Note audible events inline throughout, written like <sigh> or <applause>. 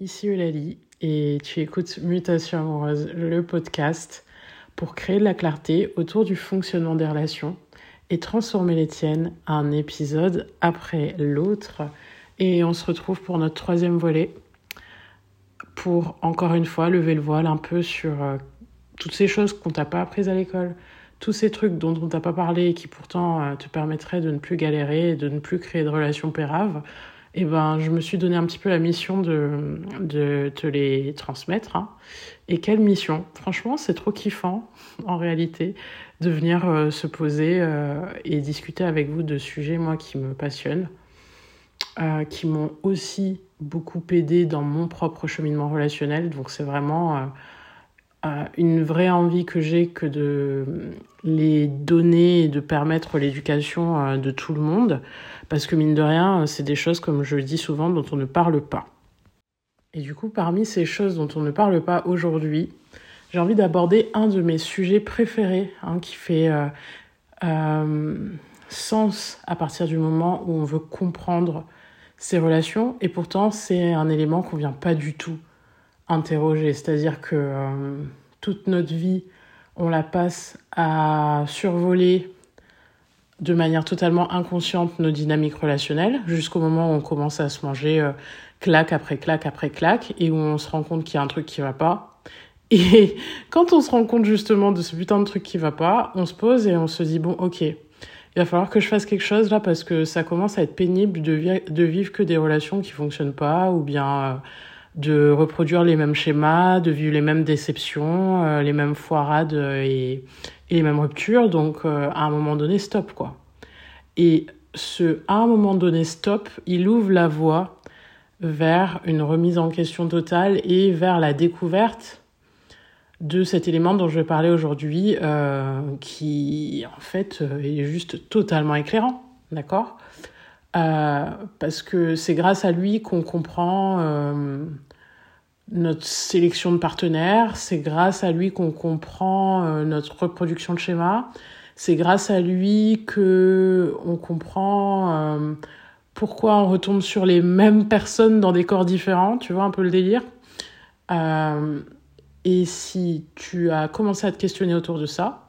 Ici Eulalie et tu écoutes Mutation amoureuse, le podcast pour créer de la clarté autour du fonctionnement des relations et transformer les tiennes un épisode après l'autre. Et on se retrouve pour notre troisième volet pour encore une fois lever le voile un peu sur euh, toutes ces choses qu'on t'a pas apprises à l'école, tous ces trucs dont on t'a pas parlé et qui pourtant euh, te permettraient de ne plus galérer et de ne plus créer de relations péraves eh ben, je me suis donné un petit peu la mission de, de te les transmettre. Hein. Et quelle mission? Franchement, c'est trop kiffant, en réalité, de venir euh, se poser euh, et discuter avec vous de sujets, moi, qui me passionnent, euh, qui m'ont aussi beaucoup aidé dans mon propre cheminement relationnel. Donc, c'est vraiment une vraie envie que j'ai que de les donner et de permettre l'éducation euh, de tout le monde. Parce que mine de rien, c'est des choses, comme je le dis souvent, dont on ne parle pas. Et du coup, parmi ces choses dont on ne parle pas aujourd'hui, j'ai envie d'aborder un de mes sujets préférés, hein, qui fait euh, euh, sens à partir du moment où on veut comprendre ces relations. Et pourtant, c'est un élément qu'on vient pas du tout interroger. C'est-à-dire que euh, toute notre vie, on la passe à survoler de manière totalement inconsciente nos dynamiques relationnelles jusqu'au moment où on commence à se manger euh, claque après claque après claque et où on se rend compte qu'il y a un truc qui va pas. <laughs> Et quand on se rend compte justement de ce putain de truc qui va pas, on se pose et on se dit bon ok, il va falloir que je fasse quelque chose là parce que ça commence à être pénible de, vivre que des relations qui fonctionnent pas ou bien euh, de reproduire les mêmes schémas, de vivre les mêmes déceptions, euh, les mêmes foirades et, les mêmes ruptures. Donc, euh, à un moment donné, stop, quoi. Et ce à un moment donné, stop, il ouvre la voie vers une remise en question totale et vers la découverte de cet élément dont je vais parler aujourd'hui, euh, qui en fait est juste totalement éclairant, d'accord? Parce que c'est grâce à lui qu'on comprend notre sélection de partenaires, c'est grâce à lui qu'on comprend euh, notre reproduction de schéma, c'est grâce à lui que on comprend euh, pourquoi on retombe sur les mêmes personnes dans des corps différents, tu vois un peu le délire. Euh, et si tu as commencé à te questionner autour de ça,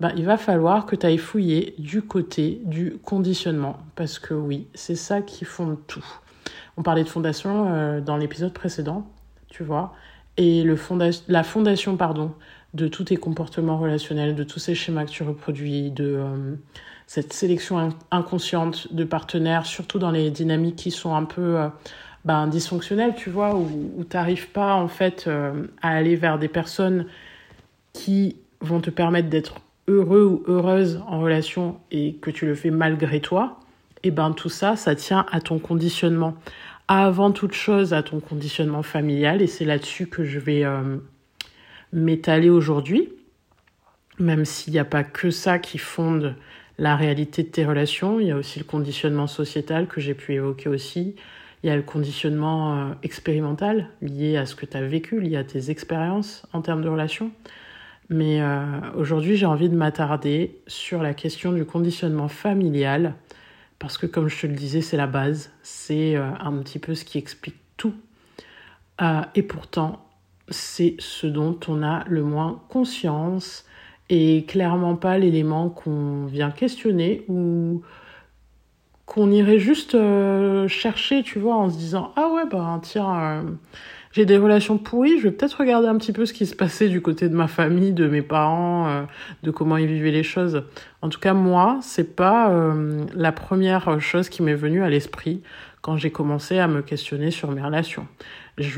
bah, il va falloir que tu ailles fouiller du côté du conditionnement. Parce que oui, c'est ça qui fonde tout. On parlait de fondation dans l'épisode précédent tu vois. Et le la fondation, pardon, de tous tes comportements relationnels, de tous ces schémas que tu reproduis, de euh, cette sélection inconsciente de partenaires, surtout dans les dynamiques qui sont un peu euh, ben, dysfonctionnelles, tu vois, où, où tu n'arrives pas en fait euh, à aller vers des personnes qui vont te permettre d'être heureux ou heureuse en relation et que tu le fais malgré toi, et ben tout ça, ça tient à ton conditionnement, avant toute chose à ton conditionnement familial et c'est là-dessus que je vais euh, m'étaler aujourd'hui, même s'il n'y a pas que ça qui fonde la réalité de tes relations, il y a aussi le conditionnement sociétal que j'ai pu évoquer aussi, il y a le conditionnement euh, expérimental lié à ce que tu as vécu, lié à tes expériences en termes de relations. Mais euh, aujourd'hui, j'ai envie de m'attarder sur la question du conditionnement familial parce que comme je te le disais, c'est la base, c'est euh, un petit peu ce qui explique tout. Euh, et pourtant, c'est ce dont on a le moins conscience et clairement pas l'élément qu'on vient questionner ou qu'on irait juste chercher, tu vois, en se disant ah ouais bah tiens j'ai des relations pourries, je vais peut-être regarder un petit peu ce qui se passait du côté de ma famille, de mes parents, euh, de comment ils vivaient les choses. En tout cas, moi, c'est pas euh, la première chose qui m'est venue à l'esprit quand j'ai commencé à me questionner sur mes relations.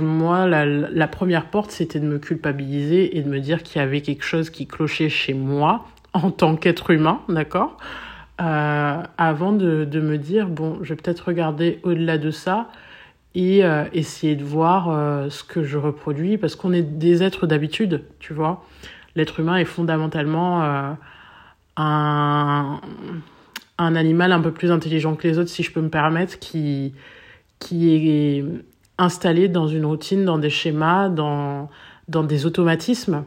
Moi, la, première porte, c'était de me culpabiliser et de me dire qu'il y avait quelque chose qui clochait chez moi en tant qu'être humain, d'accord? Euh, Avant de me dire, bon, je vais peut-être regarder au-delà de ça et euh, essayer de voir euh, ce que je reproduis parce qu'on est des êtres d'habitude, tu vois. L'être humain est fondamentalement euh, un, un animal un peu plus intelligent que les autres, si je peux me permettre, qui, qui est installé dans une routine, dans des schémas, dans, dans des automatismes.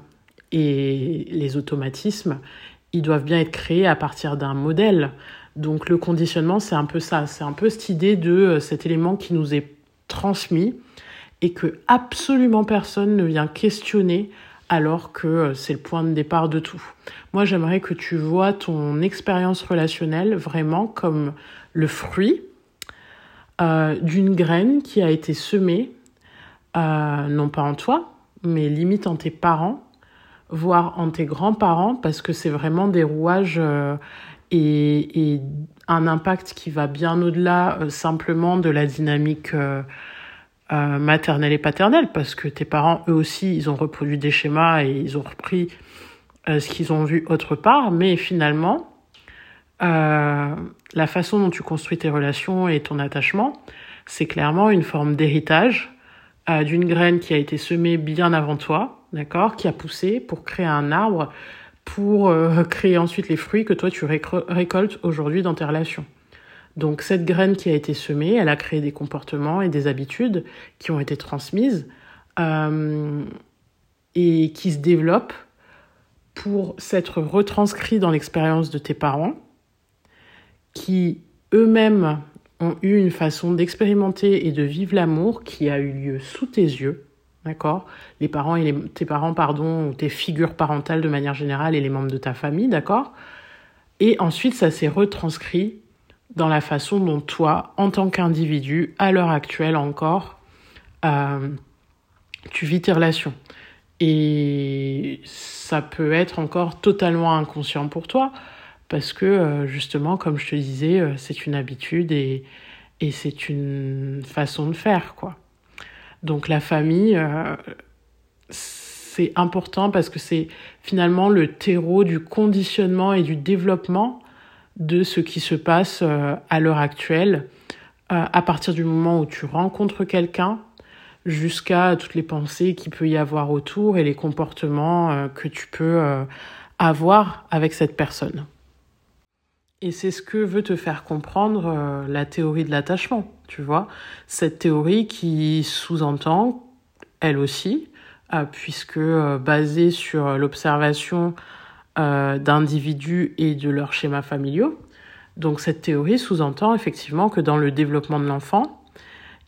Et les automatismes, ils doivent bien être créés à partir d'un modèle. Donc le conditionnement, c'est un peu ça, c'est un peu cette idée de cet élément qui nous est transmis et que absolument personne ne vient questionner alors que euh, c'est le point de départ de tout. Moi, j'aimerais que tu vois ton expérience relationnelle vraiment comme le fruit euh, d'une graine qui a été semée, euh, non pas en toi, mais limite en tes parents, voire en tes grands-parents, parce que c'est vraiment des rouages et, et, un impact qui va bien au-delà simplement de la dynamique euh, maternelle et paternelle, parce que tes parents, eux aussi, ils ont reproduit des schémas et ils ont repris euh, ce qu'ils ont vu autre part, mais finalement, euh, la façon dont tu construis tes relations et ton attachement, c'est clairement une forme d'héritage euh, d'une graine qui a été semée bien avant toi, d'accord, qui a poussé pour créer un arbre, pour euh, créer ensuite les fruits que toi tu récoltes aujourd'hui dans tes relations. Donc cette graine qui a été semée, elle a créé des comportements et des habitudes qui ont été transmises euh, et qui se développent pour s'être retranscrits dans l'expérience de tes parents, qui eux-mêmes ont eu une façon d'expérimenter et de vivre l'amour qui a eu lieu sous tes yeux, d'accord Les parents et tes parents, pardon, ou tes figures parentales de manière générale et les membres de ta famille, d'accord Et ensuite, ça s'est retranscrit dans la façon dont toi, en tant qu'individu, à l'heure actuelle encore, euh, tu vis tes relations. Et ça peut être encore totalement inconscient pour toi, parce que euh, justement, comme je te disais, euh, c'est une habitude et c'est une façon de faire, quoi. Donc la famille, euh, c'est important parce que c'est finalement le terreau du conditionnement et du développement de ce qui se passe euh, à l'heure actuelle, euh, à partir du moment où tu rencontres quelqu'un, jusqu'à toutes les pensées qu'il peut y avoir autour et les comportements que tu peux avoir avec cette personne. Et c'est ce que veut te faire comprendre la théorie de l'attachement, tu vois. Cette théorie qui sous-entend, elle aussi, puisque basée sur l'observation euh, d'individus et de leurs schémas familiaux. Donc cette théorie sous-entend effectivement que dans le développement de l'enfant,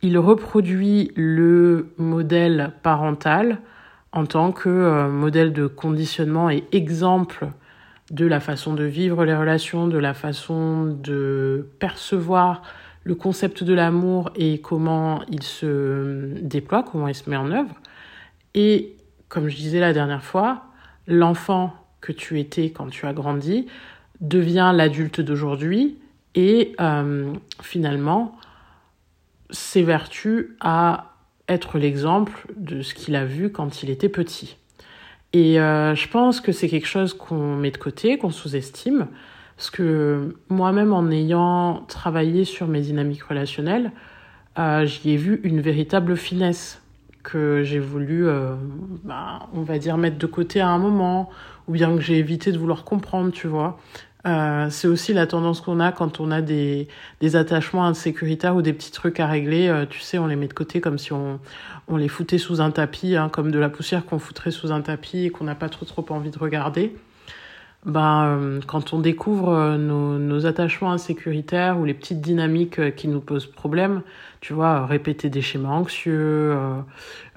il reproduit le modèle parental en tant que euh, modèle de conditionnement et exemple de la façon de vivre les relations, de la façon de percevoir le concept de l'amour et comment il se déploie, comment il se met en œuvre. Et comme je disais la dernière fois, l'enfant que tu étais quand tu as grandi devient l'adulte d'aujourd'hui et euh, finalement s'évertue à être l'exemple de ce qu'il a vu quand il était petit. Et euh, je pense que c'est quelque chose qu'on met de côté, qu'on sous-estime, parce que moi-même en ayant travaillé sur mes dynamiques relationnelles, euh, j'y ai vu une véritable finesse que j'ai voulu, euh, bah, on va dire, mettre de côté à un moment, ou bien que j'ai évité de vouloir comprendre, tu vois. Euh, c'est aussi la tendance qu'on a quand on a des, des attachements insécuritaires ou des petits trucs à régler. Euh, tu sais, on les met de côté comme si on, on les foutait sous un tapis, hein, comme de la poussière qu'on foutrait sous un tapis et qu'on n'a pas trop trop envie de regarder ben, euh, quand on découvre euh, nos, attachements insécuritaires ou les petites dynamiques euh, qui nous posent problème, tu vois, répéter des schémas anxieux,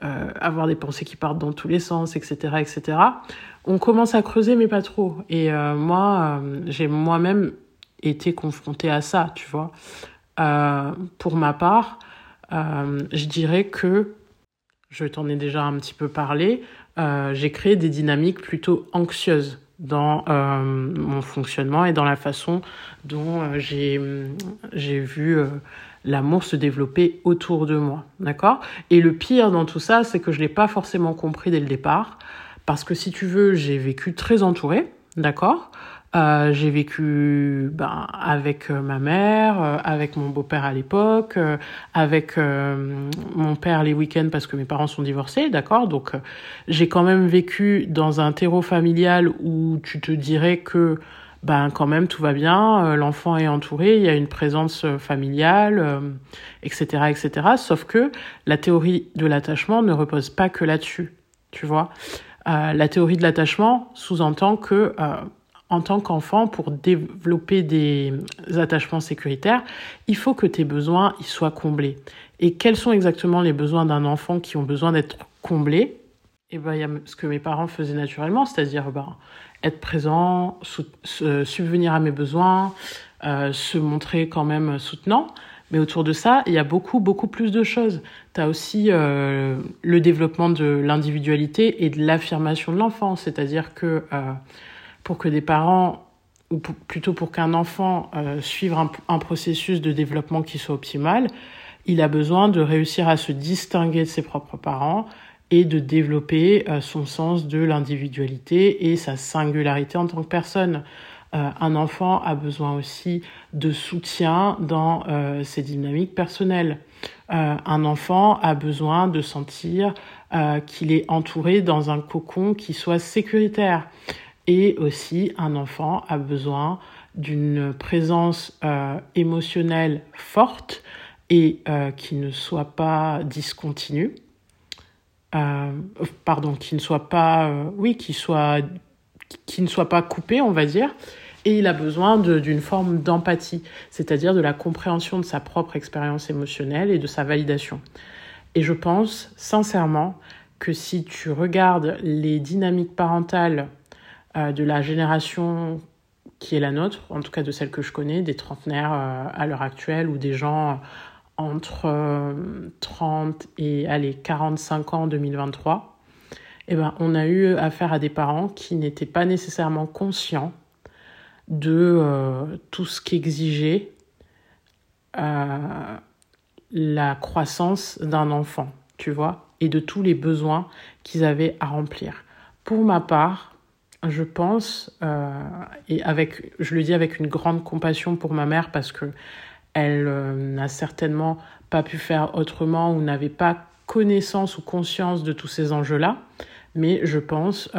avoir des pensées qui partent dans tous les sens, etc., etc., on commence à creuser, mais pas trop. Et moi, j'ai moi-même été confrontée à ça, tu vois. pour ma part, je dirais que, je t'en ai déjà un petit peu parlé, j'ai créé des dynamiques plutôt anxieuses dans euh, mon fonctionnement et dans la façon dont euh, j'ai j'ai vu euh, l'amour se développer autour de moi, d'accord? Et le pire dans tout ça, c'est que je l'ai pas forcément compris dès le départ, parce que si tu veux, j'ai vécu très entourée, d'accord? Euh, j'ai vécu ben, avec euh, ma mère, euh, avec mon beau-père à l'époque, euh, avec mon père les week-ends parce que mes parents sont divorcés, d'accord? Donc j'ai quand même vécu dans un terreau familial où tu te dirais que ben quand même tout va bien, l'enfant est entouré, il y a une présence familiale, etc., etc. Sauf que la théorie de l'attachement ne repose pas que là-dessus, tu vois? la théorie de l'attachement sous-entend que en tant qu'enfant, pour développer des attachements sécuritaires, il faut que tes besoins ils soient comblés. Et quels sont exactement les besoins d'un enfant qui ont besoin d'être comblés? Et ben, il y a ce que mes parents faisaient naturellement, c'est-à-dire ben, être présent, subvenir à mes besoins, euh, se montrer quand même soutenant. Mais autour de ça, il y a beaucoup, beaucoup plus de choses. Tu as aussi euh, le développement de l'individualité et de l'affirmation de l'enfant. C'est-à-dire que euh, pour que des parents, ou plutôt pour qu'un enfant euh, suive un, un, processus de développement qui soit optimal, il a besoin de réussir à se distinguer de ses propres parents et de développer euh, son sens de l'individualité et sa singularité en tant que personne. Euh, un enfant a besoin aussi de soutien dans euh, ses dynamiques personnelles. Euh, un enfant a besoin de sentir qu'il est entouré dans un cocon qui soit sécuritaire. Et aussi, un enfant a besoin d'une présence émotionnelle forte et qui ne soit pas discontinue. pardon, qui ne soit pas, oui, qui soit qui ne soit pas coupé, on va dire, et il a besoin d'une forme d'empathie, c'est-à-dire de la compréhension de sa propre expérience émotionnelle et de sa validation. Et je pense sincèrement que si tu regardes les dynamiques parentales euh, de la génération qui est la nôtre, en tout cas de celle que je connais, des trentenaires euh, à l'heure actuelle ou des gens entre 30 euh, et allez, 45 ans en 2023, eh ben, on a eu affaire à des parents qui n'étaient pas nécessairement conscients de euh, tout ce qu'exigeait euh, la croissance d'un enfant, tu vois, et de tous les besoins qu'ils avaient à remplir. Pour ma part, je pense, euh, et avec, je le dis avec une grande compassion pour ma mère parce que elle n'a certainement pas pu faire autrement ou n'avait pas connaissance ou conscience de tous ces enjeux-là, mais je pense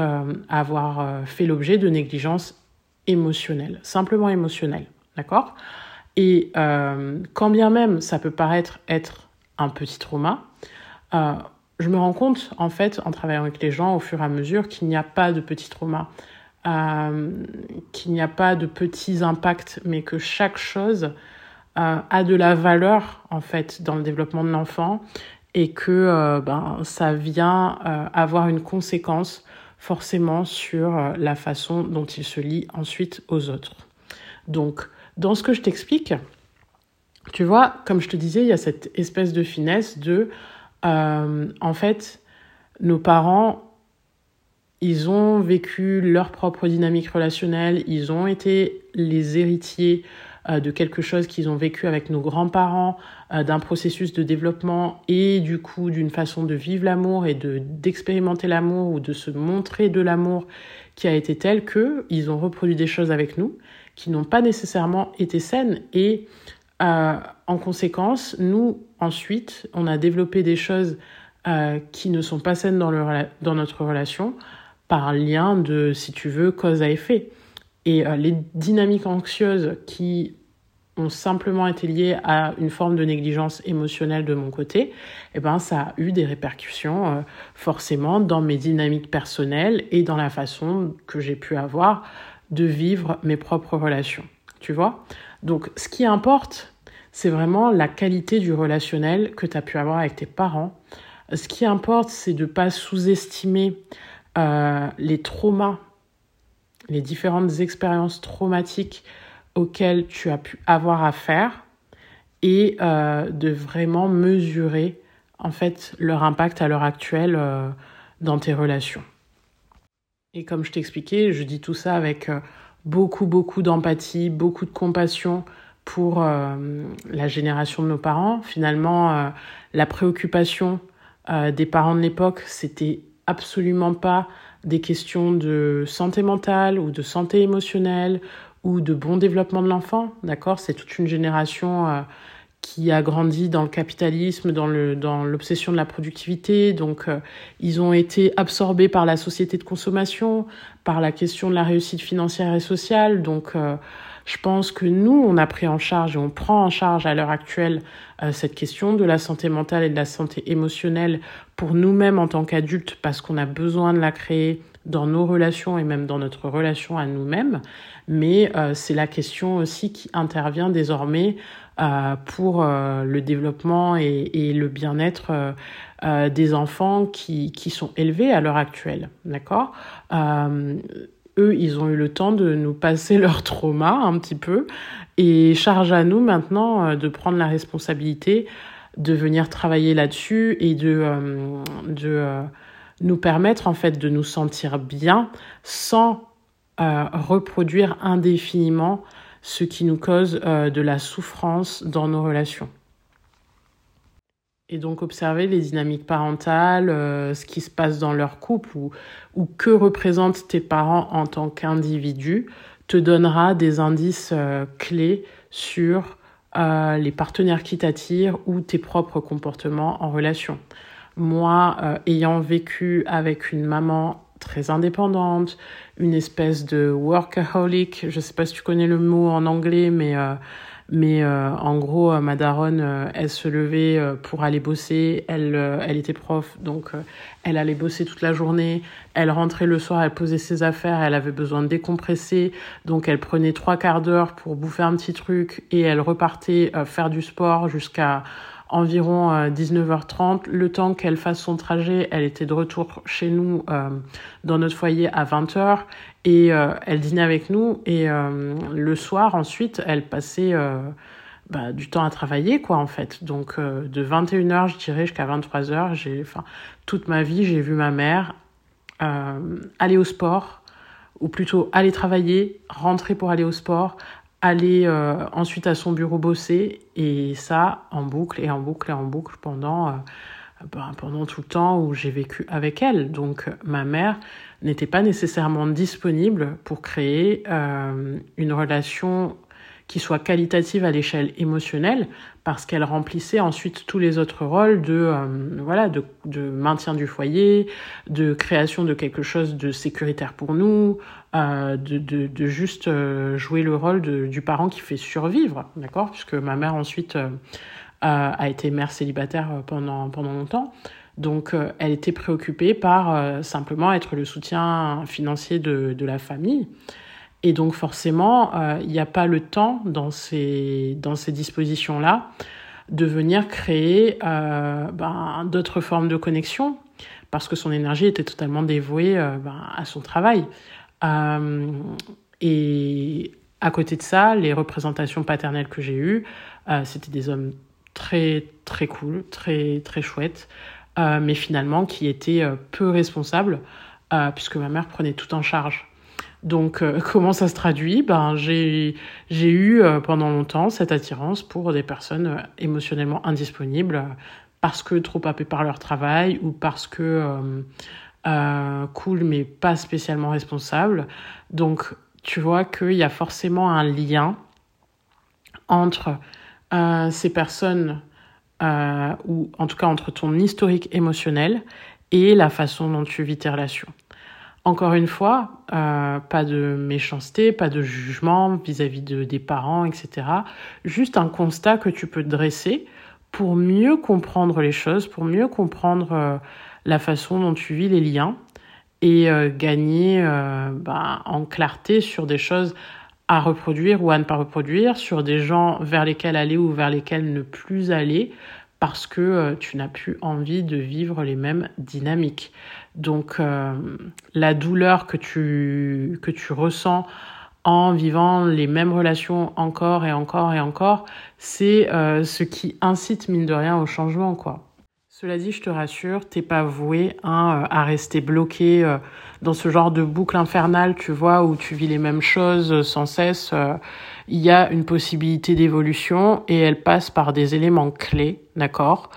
avoir fait l'objet de négligences émotionnel, simplement émotionnel, d'accord? Et euh, quand bien même ça peut paraître être un petit trauma, euh, je me rends compte, en fait, en travaillant avec les gens au fur et à mesure, qu'il n'y a pas de petits traumas, euh, qu'il n'y a pas de petits impacts, mais que chaque chose a de la valeur, en fait, dans le développement de l'enfant et que ben, ça vient avoir une conséquence forcément sur euh, la façon dont il se lie ensuite aux autres. Donc, dans ce que je t'explique, tu vois, comme je te disais, il y a cette espèce de finesse de, euh, en fait, nos parents, ils ont vécu leur propre dynamique relationnelle, ils ont été les héritiers euh, de quelque chose qu'ils ont vécu avec nos grands-parents, euh, d'un processus de développement et du coup d'une façon de vivre l'amour et de d'expérimenter l'amour ou de se montrer de l'amour qui a été tel que ils ont reproduit des choses avec nous qui n'ont pas nécessairement été saines et euh, en conséquence, nous ensuite, on a développé des choses qui ne sont pas saines dans, notre relation par lien de, si tu veux, cause à effet. Et euh, les dynamiques anxieuses qui ont simplement été liées à une forme de négligence émotionnelle de mon côté, eh ben, ça a eu des répercussions euh, forcément dans mes dynamiques personnelles et dans la façon que j'ai pu avoir de vivre mes propres relations. Tu vois Donc, ce qui importe, c'est vraiment la qualité du relationnel que tu as pu avoir avec tes parents. Ce qui importe, c'est de ne pas sous-estimer euh, les traumas les différentes expériences traumatiques auxquelles tu as pu avoir affaire et euh, de vraiment mesurer en fait leur impact à l'heure actuelle euh, dans tes relations. Et comme je t'expliquais, je dis tout ça avec beaucoup beaucoup d'empathie, beaucoup de compassion pour la génération de nos parents. Finalement, la préoccupation des parents de l'époque, c'était absolument pas des questions de santé mentale ou de santé émotionnelle ou de bon développement de l'enfant, d'accord? C'est toute une génération euh, qui a grandi dans le capitalisme, dans le dans l'obsession de la productivité, donc euh, ils ont été absorbés par la société de consommation, par la question de la réussite financière et sociale, donc euh, je pense que nous, on a pris en charge et on prend en charge à l'heure actuelle euh, cette question de la santé mentale et de la santé émotionnelle pour nous-mêmes en tant qu'adultes parce qu'on a besoin de la créer dans nos relations et même dans notre relation à nous-mêmes, mais euh, c'est la question aussi qui intervient désormais pour euh, le développement et, le bien-être des enfants qui, qui sont élevés à l'heure actuelle. D'accord? Eux, ils ont eu le temps de nous passer <laughs> leur trauma un petit peu et charge à nous maintenant de prendre la responsabilité de venir travailler là-dessus et de, de nous permettre en fait de nous sentir bien sans euh, reproduire indéfiniment ce qui nous cause euh, de la souffrance dans nos relations. Et donc observer les dynamiques parentales, euh, ce qui se passe dans leur couple ou, ou que représentent tes parents en tant qu'individus te donnera des indices clés sur les partenaires qui t'attirent ou tes propres comportements en relation. Moi, euh, ayant vécu avec une maman très indépendante, une espèce de workaholic, je sais pas si tu connais le mot en anglais, mais, euh, mais euh, en gros, ma daronne, elle se levait pour aller bosser, elle, elle était prof, donc elle allait bosser toute la journée, elle rentrait le soir, elle posait ses affaires, elle avait besoin de décompresser, donc elle prenait trois quarts d'heure pour bouffer un petit truc et elle repartait faire du sport jusqu'à environ 19h30. Euh, le temps qu'elle fasse son trajet, elle était de retour chez nous euh, dans notre foyer à 20h et euh, elle dînait avec nous et le soir ensuite elle passait bah, du temps à travailler quoi en fait. Donc de 21h je dirais jusqu'à 23h, j'ai enfin toute ma vie, j'ai vu ma mère aller au sport ou plutôt aller travailler, rentrer pour aller au sport, aller euh, ensuite à son bureau bosser et ça en boucle et en boucle et en boucle pendant euh, ben, pendant tout le temps où j'ai vécu avec elle. Donc ma mère n'était pas nécessairement disponible pour créer euh, une relation qui soit qualitative à l'échelle émotionnelle parce qu'elle remplissait ensuite tous les autres rôles de euh, voilà de, de, maintien du foyer, de création de quelque chose de sécuritaire pour nous, euh, de, de, juste euh, jouer le rôle de, du parent qui fait survivre, d'accord? Puisque ma mère ensuite a été mère célibataire pendant pendant longtemps. Donc, elle était préoccupée par simplement être le soutien financier de, de la famille. Et donc forcément, euh, il n'y a pas le temps dans ces, dans ces dispositions-là de venir créer euh, ben, d'autres formes de connexion parce que son énergie était totalement dévouée euh, ben, à son travail. Et à côté de ça, les représentations paternelles que j'ai eues, c'était des hommes très très cool, très très chouettes, mais finalement qui étaient peu responsables puisque ma mère prenait tout en charge. Donc, euh, <laughs> comment ça se traduit? Ben, j'ai eu euh, pendant longtemps cette attirance pour des personnes euh, émotionnellement indisponibles parce que trop happées par leur travail ou parce que cool mais pas spécialement responsables. Donc, tu vois qu'il y a forcément un lien entre ces personnes ou en tout cas entre ton historique émotionnel et la façon dont tu vis tes relations. Encore une fois, euh, pas de méchanceté, pas de jugement vis-à-vis de, des parents, etc. Juste un constat que tu peux dresser pour mieux comprendre les choses, pour mieux comprendre euh, la façon dont tu vis les liens et euh, gagner bah, en clarté sur des choses à reproduire ou à ne pas reproduire, sur des gens vers lesquels aller ou vers lesquels ne plus aller, parce que tu n'as plus envie de vivre les mêmes dynamiques. Donc euh, la douleur que tu, que tu ressens en vivant les mêmes relations encore et encore et encore, c'est euh, ce qui incite mine de rien au changement quoi. Cela dit, je te rassure, t'es pas voué hein, à rester bloqué euh, dans ce genre de boucle infernale, tu vois, où tu vis les mêmes choses sans cesse. Il y a une possibilité d'évolution et elle passe par des éléments clés, d'accord?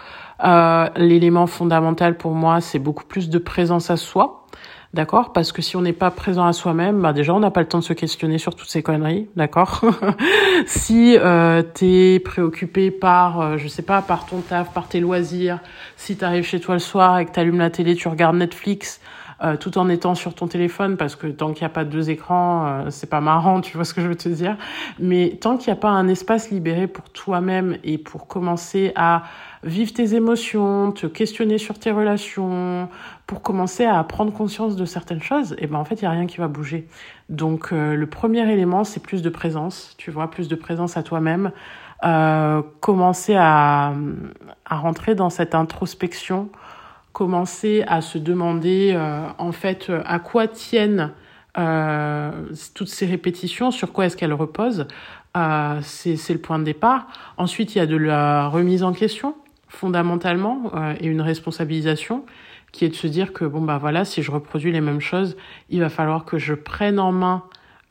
Euh, L'élément fondamental pour moi, c'est beaucoup plus de présence à soi. D'accord? Parce que si on n'est pas présent à soi-même, bah déjà on n'a pas le temps de se questionner sur toutes ces conneries, d'accord? <laughs> Si euh, t'es préoccupé par, euh, je sais pas, par ton taf, par tes loisirs, si t'arrives chez toi le soir et que t'allumes la télé, tu regardes Netflix, euh, tout en étant sur ton téléphone, parce que tant qu'il n'y a pas deux écrans, euh, c'est pas marrant, <laughs> tu vois ce que je veux te dire. Mais tant qu'il n'y a pas un espace libéré pour toi-même et pour commencer à vivre tes émotions, te questionner sur tes relations, pour commencer à prendre conscience de certaines choses, et eh ben en fait, il n'y a rien qui va bouger. Donc euh, le premier élément, c'est plus de présence, tu vois, plus de présence à toi-même, euh, commencer à, à rentrer dans cette introspection, commencer à se demander euh, en fait à quoi tiennent euh, toutes ces répétitions, sur quoi est-ce qu'elles reposent. Euh, c'est le point de départ. Ensuite, il y a de la remise en question fondamentalement euh, et une responsabilisation qui est de se dire que bon bah voilà si je reproduis les mêmes choses il va falloir que je prenne en main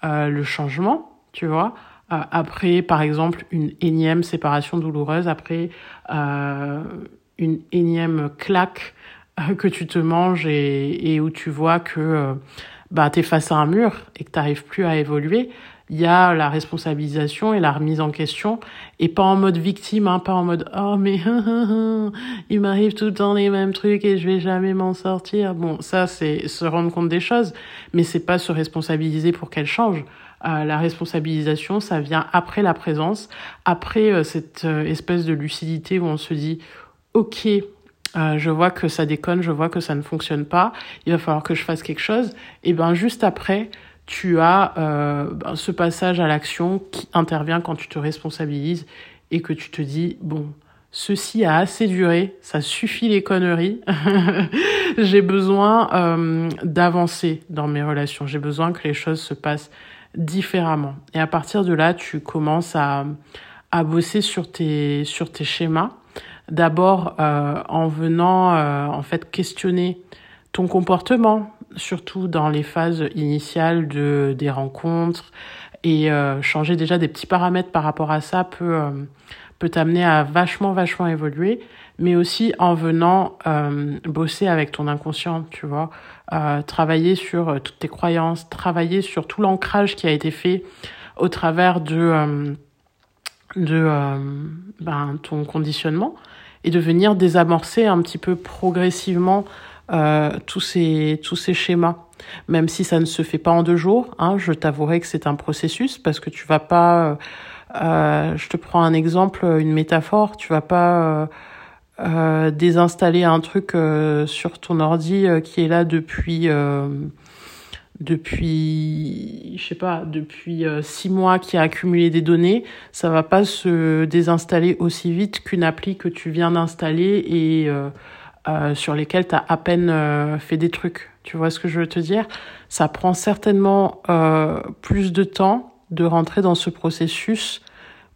euh, le changement tu vois. Euh, après par exemple une énième séparation douloureuse après euh, une énième claque que tu te manges et, et où tu vois que bah tu es face à un mur et que tu n'arrives plus à évoluer il y a la responsabilisation et la remise en question et pas en mode victime hein, pas en mode oh mais <laughs> il m'arrive tout le temps les mêmes trucs et je vais jamais m'en sortir bon ça c'est se rendre compte des choses mais c'est pas se responsabiliser pour qu'elles changent euh, la responsabilisation ça vient après la présence après euh, cette euh, espèce de lucidité où on se dit ok je vois que ça déconne, je vois que ça ne fonctionne pas, il va falloir que je fasse quelque chose. Et ben juste après, tu as euh, ce passage à l'action qui intervient quand tu te responsabilises et que tu te dis, bon, ceci a assez duré, ça suffit les conneries, <laughs> j'ai besoin euh, d'avancer dans mes relations, j'ai besoin que les choses se passent différemment. Et à partir de là, tu commences à, à bosser sur tes, sur tes schémas. D'abord euh, en venant euh, en fait questionner ton comportement, surtout dans les phases initiales de, des rencontres. Et euh, changer déjà des petits paramètres par rapport à ça peut, euh, peut t'amener à vachement, vachement évoluer. Mais aussi en venant euh, bosser avec ton inconscient, tu vois. Euh, travailler sur toutes tes croyances, travailler sur tout l'ancrage qui a été fait au travers de, de ben, ton conditionnement et de venir désamorcer un petit peu progressivement euh, tous ces tous ces schémas. Même si ça ne se fait pas en deux jours hein, je t'avouerai que c'est un processus parce que tu vas pas euh, euh je te prends un exemple une métaphore tu vas pas euh, euh désinstaller un truc sur ton ordi qui est là depuis depuis je sais pas depuis six mois qui a accumulé des données ça va pas se désinstaller aussi vite qu'une appli que tu viens d'installer et euh, sur lesquels tu as à peine euh, fait des trucs. Tu vois ce que je veux te dire? Ça prend certainement euh, plus de temps de rentrer dans ce processus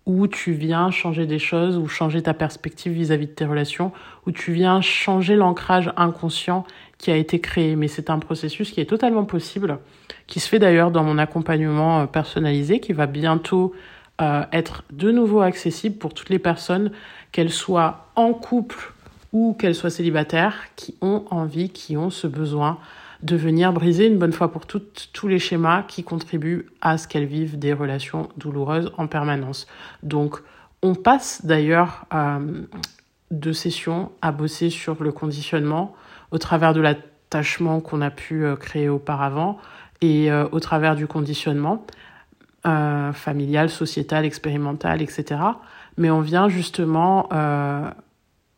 où tu viens changer des choses, ou changer ta perspective vis-à-vis de tes relations, où tu viens changer l'ancrage inconscient qui a été créé. Mais c'est un processus qui est totalement possible, qui se fait d'ailleurs dans mon accompagnement personnalisé, qui va bientôt euh, être de nouveau accessible pour toutes les personnes, qu'elles soient en couple ou qu'elles soient célibataires, qui ont envie, qui ont ce besoin de venir briser une bonne fois pour toutes tous les schémas qui contribuent à ce qu'elles vivent des relations douloureuses en permanence. Donc, on passe d'ailleurs euh, de sessions à bosser sur le conditionnement au travers de l'attachement qu'on a pu euh, créer auparavant et euh, au travers du conditionnement familial, sociétal, expérimental, etc. Mais on vient justement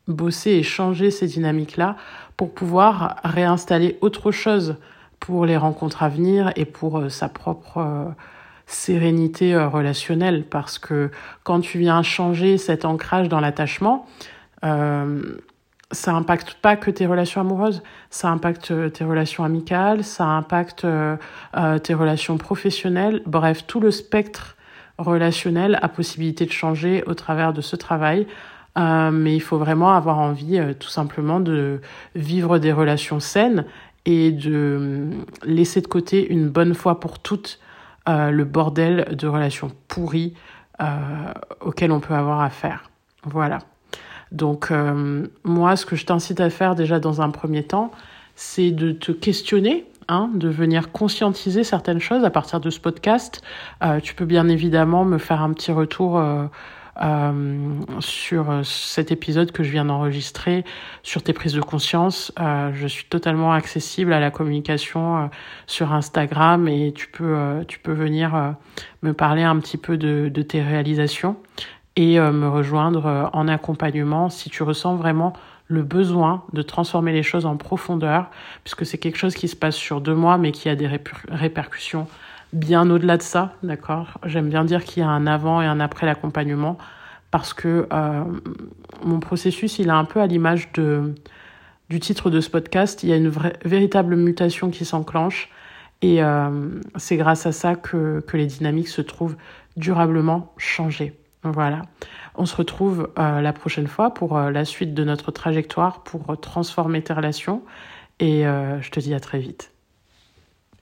bosser et changer ces dynamiques-là pour pouvoir réinstaller autre chose pour les rencontres à venir et pour euh, sa propre euh, sérénité euh, relationnelle. Parce que quand tu viens changer cet ancrage dans l'attachement, ça impacte pas que tes relations amoureuses, ça impacte tes relations amicales, ça impacte tes relations professionnelles, bref, tout le spectre relationnel a possibilité de changer au travers de ce travail euh, mais il faut vraiment avoir envie euh, tout simplement de vivre des relations saines et de euh, laisser de côté une bonne fois pour toutes le bordel de relations pourries auxquelles on peut avoir affaire. Voilà. Donc moi, ce que je t'incite à faire déjà dans un premier temps, c'est de te questionner Hein, de venir conscientiser certaines choses à partir de ce podcast. Euh, tu peux bien évidemment me faire un petit retour euh, euh, sur euh, cet épisode que je viens d'enregistrer, sur tes prises de conscience. Euh, je suis totalement accessible à la communication euh, sur Instagram et tu peux, tu peux venir me parler un petit peu de, de tes réalisations. et me rejoindre en accompagnement si tu ressens vraiment le besoin de transformer les choses en profondeur, puisque c'est quelque chose qui se passe sur deux mois, mais qui a des répercussions bien au-delà de ça, d'accord? J'aime bien dire qu'il y a un avant et un après l'accompagnement, parce que euh, mon processus, il est un peu à l'image de du titre de ce podcast, il y a une vraie, véritable mutation qui s'enclenche, et euh, c'est grâce à ça que, que les dynamiques se trouvent durablement changées. Voilà. On se retrouve euh, la prochaine fois pour euh, la suite de notre trajectoire pour transformer tes relations et euh, je te dis à très vite.